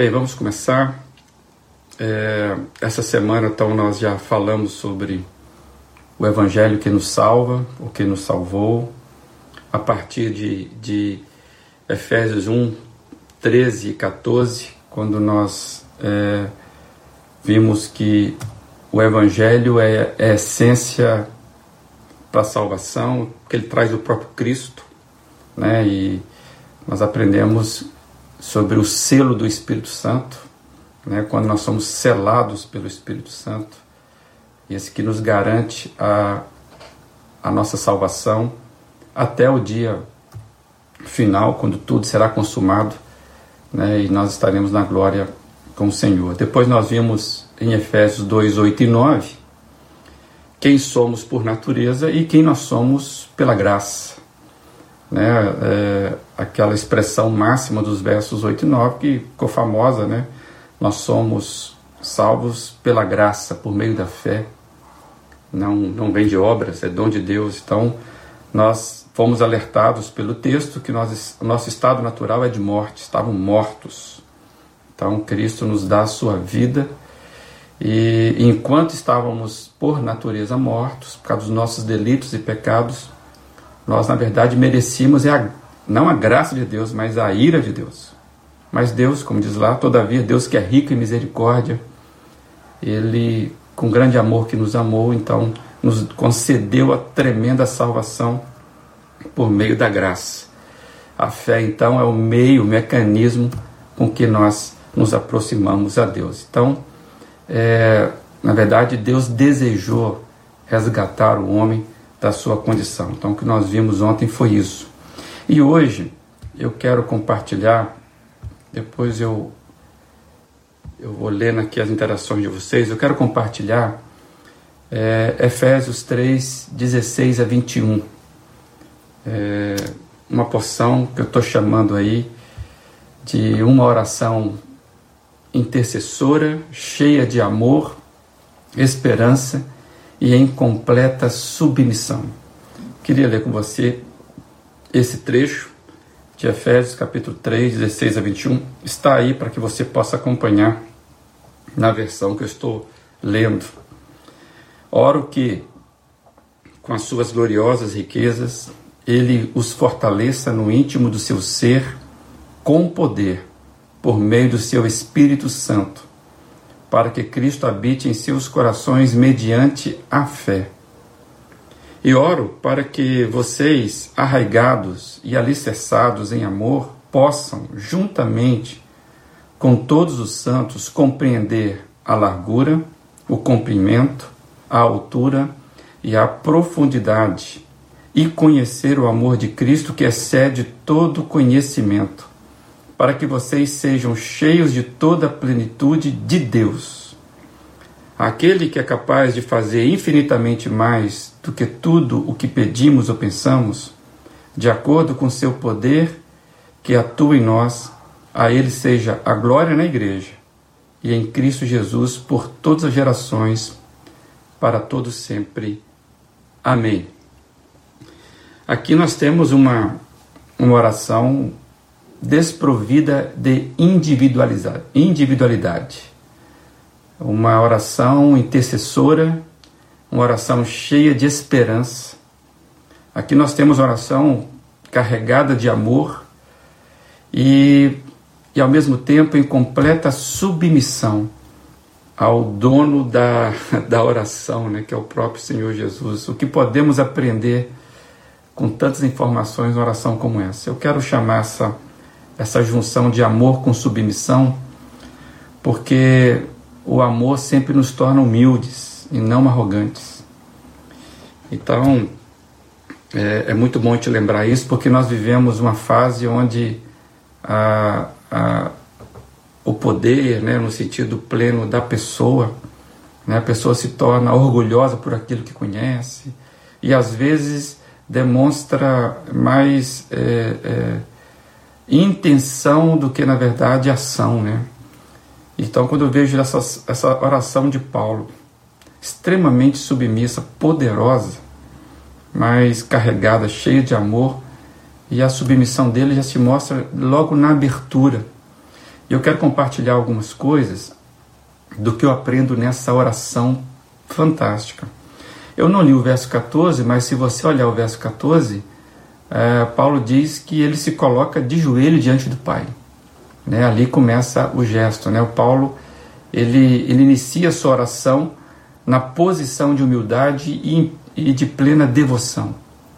Bem, vamos começar. É, essa semana, então, nós já falamos sobre o Evangelho que nos salva, o que nos salvou, a partir de, de Efésios 1, 13 e 14, quando nós é, vimos que o Evangelho é, é a essência para a salvação, que ele traz o próprio Cristo, né? E nós aprendemos sobre o selo do Espírito Santo, né? Quando nós somos selados pelo Espírito Santo, esse que nos garante a, a nossa salvação até o dia final, quando tudo será consumado, né? E nós estaremos na glória com o Senhor. Depois nós vimos em Efésios 2, 8 e 9 quem somos por natureza e quem nós somos pela graça. Né? É, aquela expressão máxima dos versos 8 e 9 que ficou famosa, né? Nós somos salvos pela graça, por meio da fé. Não, não vem de obras, é dom de Deus. Então, nós fomos alertados pelo texto que nós, nosso estado natural é de morte, estavam mortos. Então, Cristo nos dá a sua vida e enquanto estávamos por natureza mortos, por causa dos nossos delitos e pecados, nós na verdade merecíamos é a, não a graça de Deus, mas a ira de Deus. Mas Deus, como diz lá, todavia, Deus que é rico em misericórdia, Ele, com grande amor que nos amou, então nos concedeu a tremenda salvação por meio da graça. A fé, então, é o meio, o mecanismo com que nós nos aproximamos a Deus. Então, é, na verdade, Deus desejou resgatar o homem da sua condição. Então, o que nós vimos ontem foi isso. E hoje eu quero compartilhar, depois eu, eu vou lendo aqui as interações de vocês, eu quero compartilhar é, Efésios 3, 16 a 21. É, uma porção que eu estou chamando aí de uma oração intercessora, cheia de amor, esperança e em completa submissão. Queria ler com você esse trecho de Efésios capítulo 3, 16 a 21. Está aí para que você possa acompanhar na versão que eu estou lendo. Oro que, com as suas gloriosas riquezas, ele os fortaleça no íntimo do seu ser com poder por meio do seu Espírito Santo, para que Cristo habite em seus corações mediante a fé. E oro para que vocês, arraigados e alicerçados em amor, possam, juntamente com todos os santos, compreender a largura, o comprimento, a altura e a profundidade, e conhecer o amor de Cristo que excede todo conhecimento para que vocês sejam cheios de toda a plenitude de Deus. Aquele que é capaz de fazer infinitamente mais do que tudo o que pedimos ou pensamos, de acordo com seu poder que atua em nós, a Ele seja a glória na Igreja e em Cristo Jesus por todas as gerações, para todos sempre. Amém. Aqui nós temos uma, uma oração desprovida de individualidade. Uma oração intercessora, uma oração cheia de esperança. Aqui nós temos oração carregada de amor e, e ao mesmo tempo em completa submissão ao dono da, da oração, né, que é o próprio Senhor Jesus. O que podemos aprender com tantas informações em oração como essa? Eu quero chamar essa essa junção de amor com submissão, porque o amor sempre nos torna humildes e não arrogantes. Então, é, é muito bom te lembrar isso, porque nós vivemos uma fase onde a, a, o poder, né, no sentido pleno da pessoa, né, a pessoa se torna orgulhosa por aquilo que conhece e às vezes demonstra mais é, é, intenção do que, na verdade, ação, né? Então, quando eu vejo essa, essa oração de Paulo, extremamente submissa, poderosa, mas carregada, cheia de amor, e a submissão dele já se mostra logo na abertura. E eu quero compartilhar algumas coisas do que eu aprendo nessa oração fantástica. Eu não li o verso 14, mas se você olhar o verso 14, é, Paulo diz que ele se coloca de joelho diante do Pai. Né? Ali começa o gesto. Né? O Paulo ele, ele inicia a sua oração na posição de humildade e, e de plena devoção.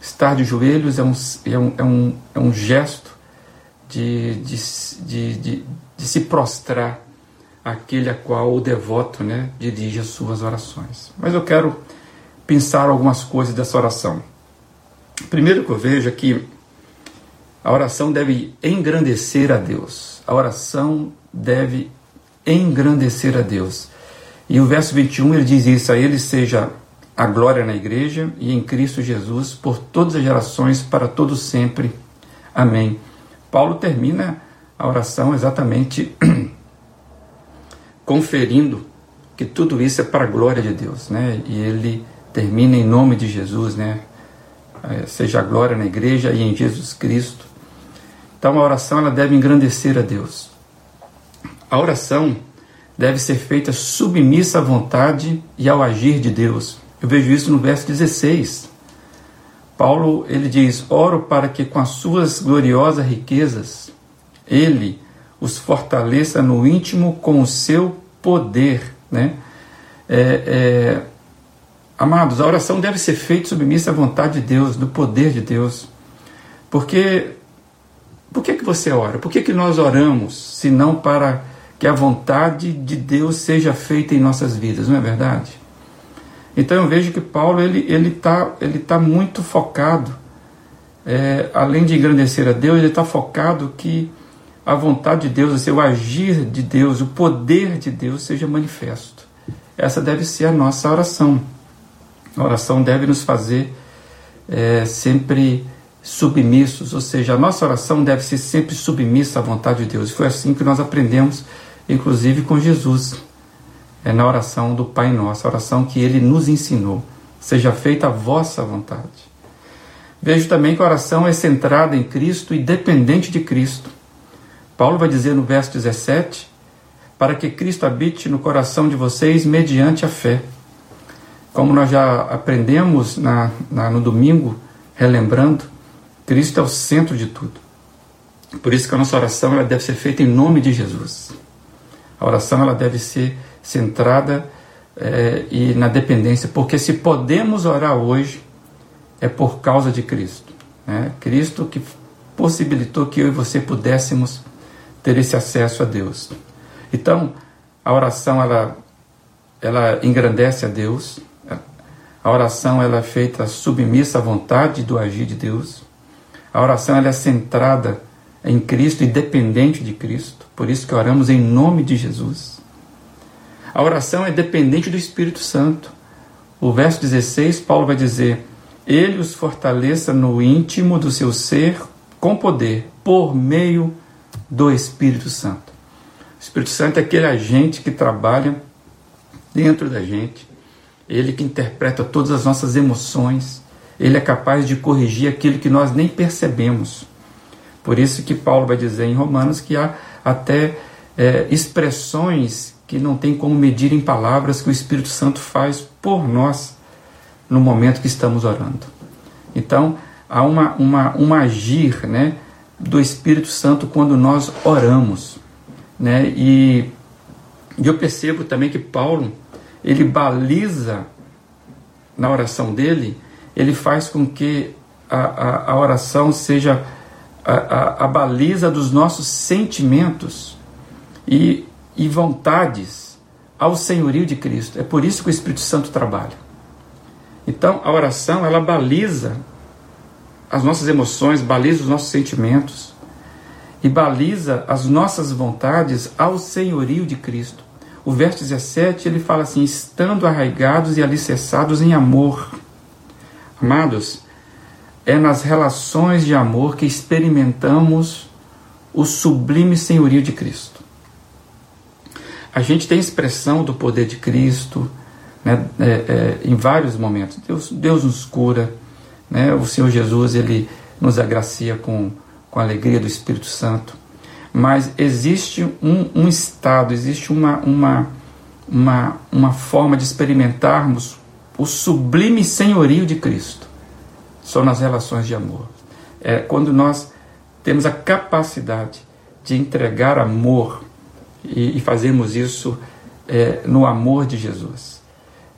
Estar de joelhos é um, é um, é um, é um gesto de, de, de, de, de se prostrar aquele a qual o devoto né, dirige as suas orações. Mas eu quero pensar algumas coisas dessa oração. Primeiro que eu vejo é que a oração deve engrandecer a Deus. A oração deve engrandecer a Deus. E o verso 21 ele diz isso: a Ele seja a glória na igreja e em Cristo Jesus por todas as gerações, para todos sempre. Amém. Paulo termina a oração exatamente conferindo que tudo isso é para a glória de Deus, né? E ele termina em nome de Jesus, né? É, seja a glória na igreja e em Jesus Cristo. Então a oração ela deve engrandecer a Deus. A oração deve ser feita submissa à vontade e ao agir de Deus. Eu vejo isso no verso 16. Paulo ele diz: "Oro para que com as suas gloriosas riquezas ele os fortaleça no íntimo com o seu poder. Né? É, é, amados, a oração deve ser feita submissa à vontade de Deus, do poder de Deus. Porque por que, que você ora? Por que, que nós oramos, se não para que a vontade de Deus seja feita em nossas vidas, não é verdade? Então eu vejo que Paulo ele ele está ele tá muito focado, é, além de engrandecer a Deus, ele está focado que a vontade de Deus, o seu agir de Deus, o poder de Deus seja manifesto. Essa deve ser a nossa oração. A oração deve nos fazer é, sempre submissos, ou seja, a nossa oração deve ser sempre submissa à vontade de Deus. Foi assim que nós aprendemos, inclusive com Jesus, é na oração do Pai Nosso, a oração que Ele nos ensinou. Seja feita a vossa vontade. Vejo também que a oração é centrada em Cristo e dependente de Cristo. Paulo vai dizer no verso 17: para que Cristo habite no coração de vocês mediante a fé. Como nós já aprendemos na, na, no domingo, relembrando, Cristo é o centro de tudo. Por isso que a nossa oração deve ser feita em nome de Jesus. A oração ela deve ser centrada é, e na dependência, porque se podemos orar hoje, é por causa de Cristo. Né? Cristo que possibilitou que eu e você pudéssemos ter esse acesso a Deus. Então, a oração ela, ela engrandece a Deus. A oração ela é feita submissa à vontade do agir de Deus. A oração ela é centrada em Cristo e dependente de Cristo. Por isso que oramos em nome de Jesus. A oração é dependente do Espírito Santo. O verso 16, Paulo vai dizer: Ele os fortaleça no íntimo do seu ser com poder, por meio do Espírito Santo. O Espírito Santo é aquele agente que trabalha dentro da gente, ele que interpreta todas as nossas emoções, ele é capaz de corrigir aquilo que nós nem percebemos. Por isso que Paulo vai dizer em Romanos que há até é, expressões que não tem como medir em palavras que o Espírito Santo faz por nós no momento que estamos orando. Então, há uma, uma, um agir, né? do Espírito Santo quando nós oramos, né? E eu percebo também que Paulo ele baliza na oração dele, ele faz com que a, a, a oração seja a, a, a, baliza dos nossos sentimentos e, e vontades ao senhorio de Cristo. É por isso que o Espírito Santo trabalha. Então, a oração ela baliza as nossas emoções, baliza os nossos sentimentos e baliza as nossas vontades ao senhorio de Cristo. O verso 17 ele fala assim: estando arraigados e alicerçados em amor. Amados, é nas relações de amor que experimentamos o sublime senhorio de Cristo. A gente tem expressão do poder de Cristo né, é, é, em vários momentos. Deus, Deus nos cura né? O Senhor Jesus ele nos agracia com, com a alegria do Espírito Santo. mas existe um, um estado, existe uma, uma, uma, uma forma de experimentarmos o sublime senhorio de Cristo. São nas relações de amor. É quando nós temos a capacidade de entregar amor e, e fazemos isso é, no amor de Jesus.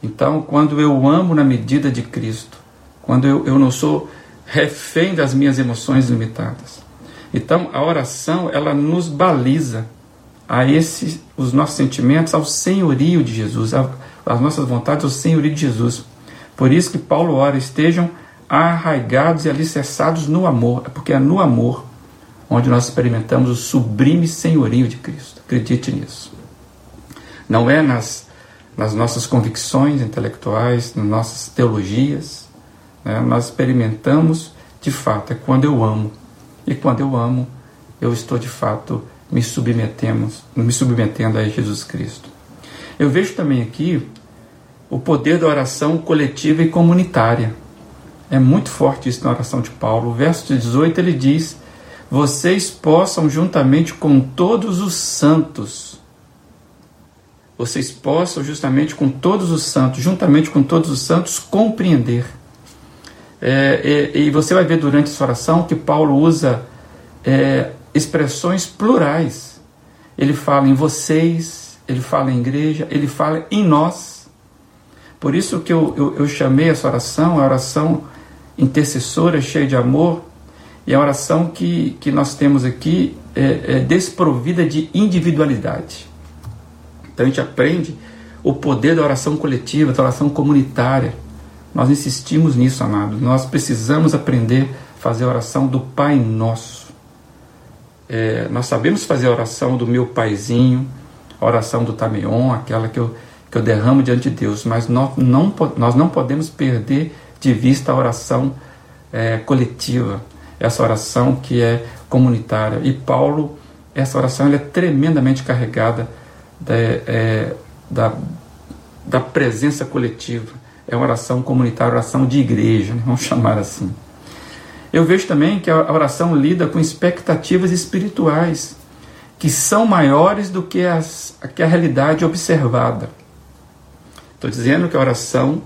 Então, quando eu amo na medida de Cristo, quando eu, eu não sou refém das minhas emoções limitadas, então, a oração, ela nos baliza a esse, os nossos sentimentos ao senhorio de Jesus, as nossas vontades ao senhorio de Jesus. Por isso que Paulo ora, estejam arraigados e alicerçados no amor, é porque é no amor onde nós experimentamos o sublime senhorio de Cristo. Acredite nisso. Não é nas, nas nossas convicções intelectuais, nas nossas teologias. Né? Nós experimentamos de fato, é quando eu amo e quando eu amo, eu estou de fato me submetendo, me submetendo a Jesus Cristo. Eu vejo também aqui o poder da oração coletiva e comunitária. É muito forte isso na oração de Paulo. O verso 18 ele diz: Vocês possam, juntamente com todos os santos, vocês possam, justamente com todos os santos, juntamente com todos os santos, compreender é, e, e, você vai ver durante essa oração que Paulo usa é, expressões plurais. Ele fala em vocês, ele fala em igreja, ele fala em nós. Por isso que eu, eu, eu chamei essa oração, a oração intercessora, cheia de amor, e a oração que, que nós temos aqui é, é desprovida de individualidade. Então a gente aprende o poder da oração coletiva, da oração comunitária nós insistimos nisso, amado. Nós precisamos aprender a fazer a oração do Pai Nosso. É, nós sabemos fazer a oração do meu paizinho, a oração do Tameon, aquela que eu, que eu derramo diante de Deus, mas nós não, nós não podemos perder de vista a oração é, coletiva, essa oração que é comunitária. E Paulo, essa oração é tremendamente carregada da, é, da, da presença coletiva é uma oração comunitária, oração de igreja, né? vamos chamar assim. Eu vejo também que a oração lida com expectativas espirituais que são maiores do que, as, que a realidade observada. Estou dizendo que a oração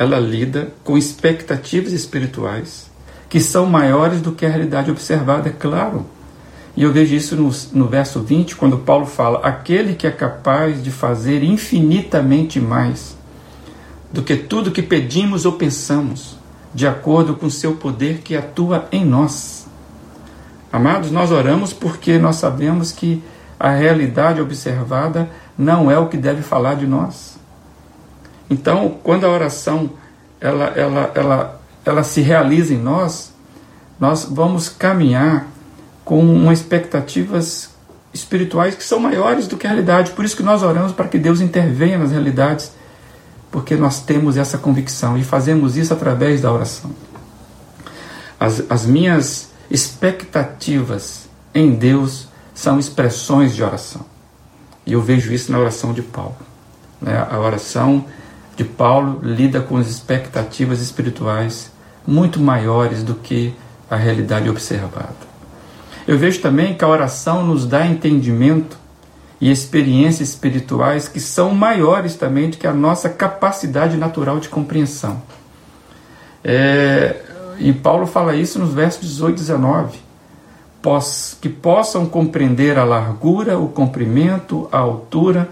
ela lida com expectativas espirituais que são maiores do que a realidade observada, é claro. E eu vejo isso no, no verso 20, quando Paulo fala: aquele que é capaz de fazer infinitamente mais do que tudo que pedimos ou pensamos, de acordo com o seu poder que atua em nós. Amados, nós oramos porque nós sabemos que a realidade observada não é o que deve falar de nós. Então, quando a oração ela, ela, ela, ela se realiza em nós, nós vamos caminhar com uma expectativas espirituais que são maiores do que a realidade. Por isso que nós oramos para que Deus intervenha nas realidades porque nós temos essa convicção e fazemos isso através da oração. As, as minhas expectativas em Deus são expressões de oração. E eu vejo isso na oração de Paulo. Né? A oração de Paulo lida com as expectativas espirituais muito maiores do que a realidade observada. Eu vejo também que a oração nos dá entendimento e experiências espirituais que são maiores também do que a nossa capacidade natural de compreensão. É, e Paulo fala isso nos versos 18 e 19. Pos, que possam compreender a largura, o comprimento, a altura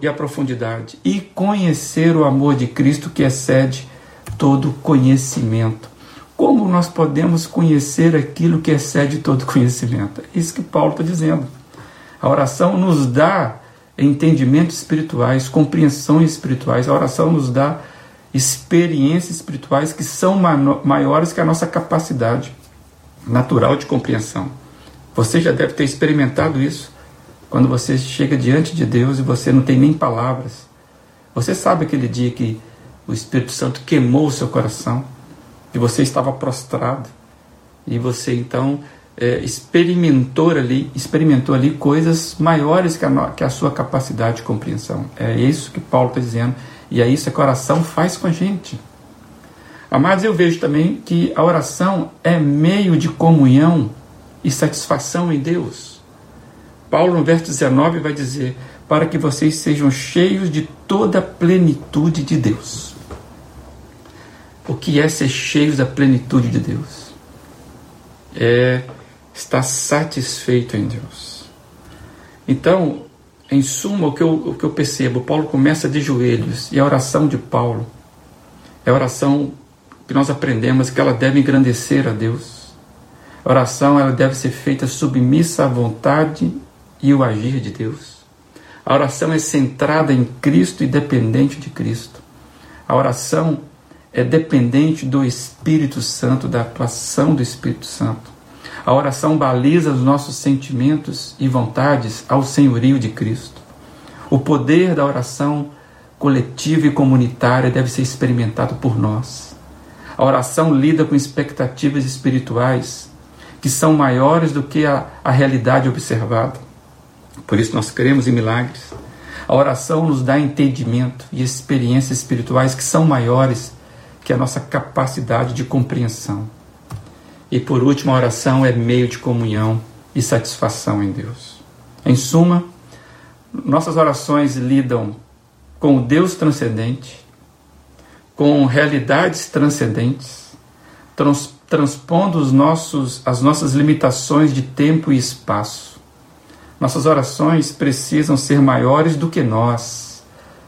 e a profundidade, e conhecer o amor de Cristo que excede todo conhecimento. Como nós podemos conhecer aquilo que excede todo conhecimento? É isso que Paulo está dizendo. A oração nos dá entendimentos espirituais, compreensões espirituais. A oração nos dá experiências espirituais que são maiores que a nossa capacidade natural de compreensão. Você já deve ter experimentado isso quando você chega diante de Deus e você não tem nem palavras. Você sabe aquele dia que o Espírito Santo queimou o seu coração, que você estava prostrado e você então é, experimentou ali, experimentou ali coisas maiores que a, que a sua capacidade de compreensão. É isso que Paulo está dizendo e é isso que a oração faz com a gente. Amados, eu vejo também que a oração é meio de comunhão e satisfação em Deus. Paulo, no verso 19, vai dizer: Para que vocês sejam cheios de toda a plenitude de Deus. O que é ser cheios da plenitude de Deus? É estar satisfeito em Deus. Então, em suma, o que, eu, o que eu percebo, Paulo começa de joelhos e a oração de Paulo é a oração que nós aprendemos que ela deve engrandecer a Deus. A oração ela deve ser feita submissa à vontade e o agir de Deus. A oração é centrada em Cristo e dependente de Cristo. A oração é dependente do Espírito Santo, da atuação do Espírito Santo. A oração baliza os nossos sentimentos e vontades ao senhorio de Cristo. O poder da oração coletiva e comunitária deve ser experimentado por nós. A oração lida com expectativas espirituais que são maiores do que a, a realidade observada. Por isso nós cremos em milagres. A oração nos dá entendimento e experiências espirituais que são maiores que a nossa capacidade de compreensão. E por último, a oração é meio de comunhão e satisfação em Deus. Em suma, nossas orações lidam com o Deus transcendente, com realidades transcendentes, trans, transpondo os nossos, as nossas limitações de tempo e espaço. Nossas orações precisam ser maiores do que nós,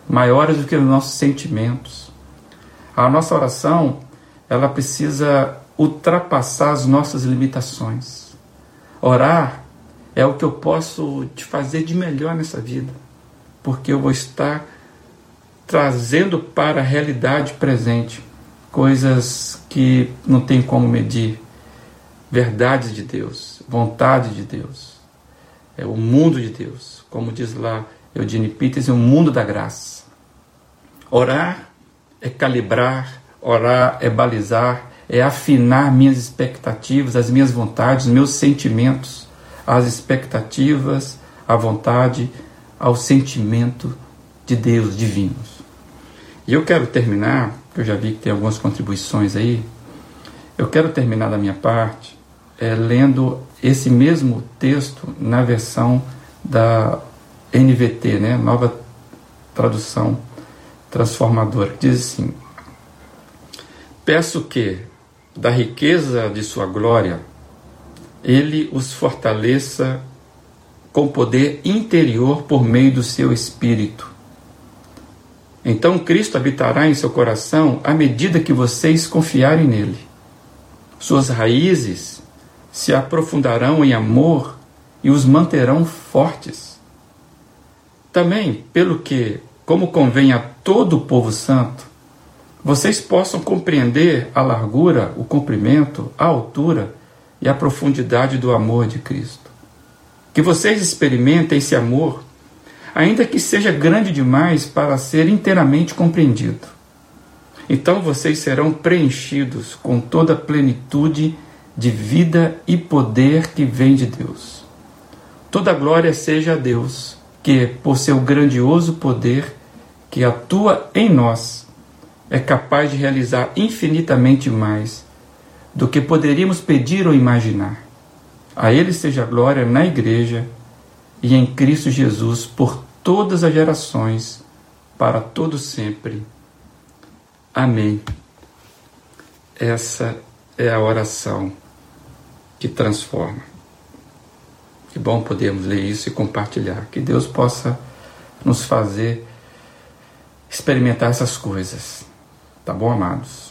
maiores do que os nossos sentimentos. A nossa oração, ela precisa ultrapassar as nossas limitações. Orar é o que eu posso te fazer de melhor nessa vida, porque eu vou estar trazendo para a realidade presente coisas que não tem como medir. Verdades de Deus, vontade de Deus, é o mundo de Deus, como diz lá Eugene Peters, é o mundo da graça. Orar é calibrar, orar é balizar, é afinar minhas expectativas, as minhas vontades, meus sentimentos, as expectativas, a vontade, ao sentimento de Deus divinos. E eu quero terminar, eu já vi que tem algumas contribuições aí, eu quero terminar da minha parte é, lendo esse mesmo texto na versão da NVT, né, nova tradução transformadora, diz assim: Peço que, da riqueza de sua glória, ele os fortaleça com poder interior por meio do seu espírito. Então Cristo habitará em seu coração à medida que vocês confiarem nele. Suas raízes se aprofundarão em amor e os manterão fortes. Também, pelo que, como convém a todo o povo santo, vocês possam compreender a largura, o comprimento, a altura e a profundidade do amor de Cristo. Que vocês experimentem esse amor, ainda que seja grande demais para ser inteiramente compreendido. Então vocês serão preenchidos com toda a plenitude de vida e poder que vem de Deus. Toda glória seja a Deus, que, por seu grandioso poder que atua em nós, é capaz de realizar infinitamente mais do que poderíamos pedir ou imaginar. A Ele seja a glória na Igreja e em Cristo Jesus por todas as gerações, para todo sempre. Amém. Essa é a oração que transforma. Que bom podermos ler isso e compartilhar. Que Deus possa nos fazer experimentar essas coisas. Tá bom, amados?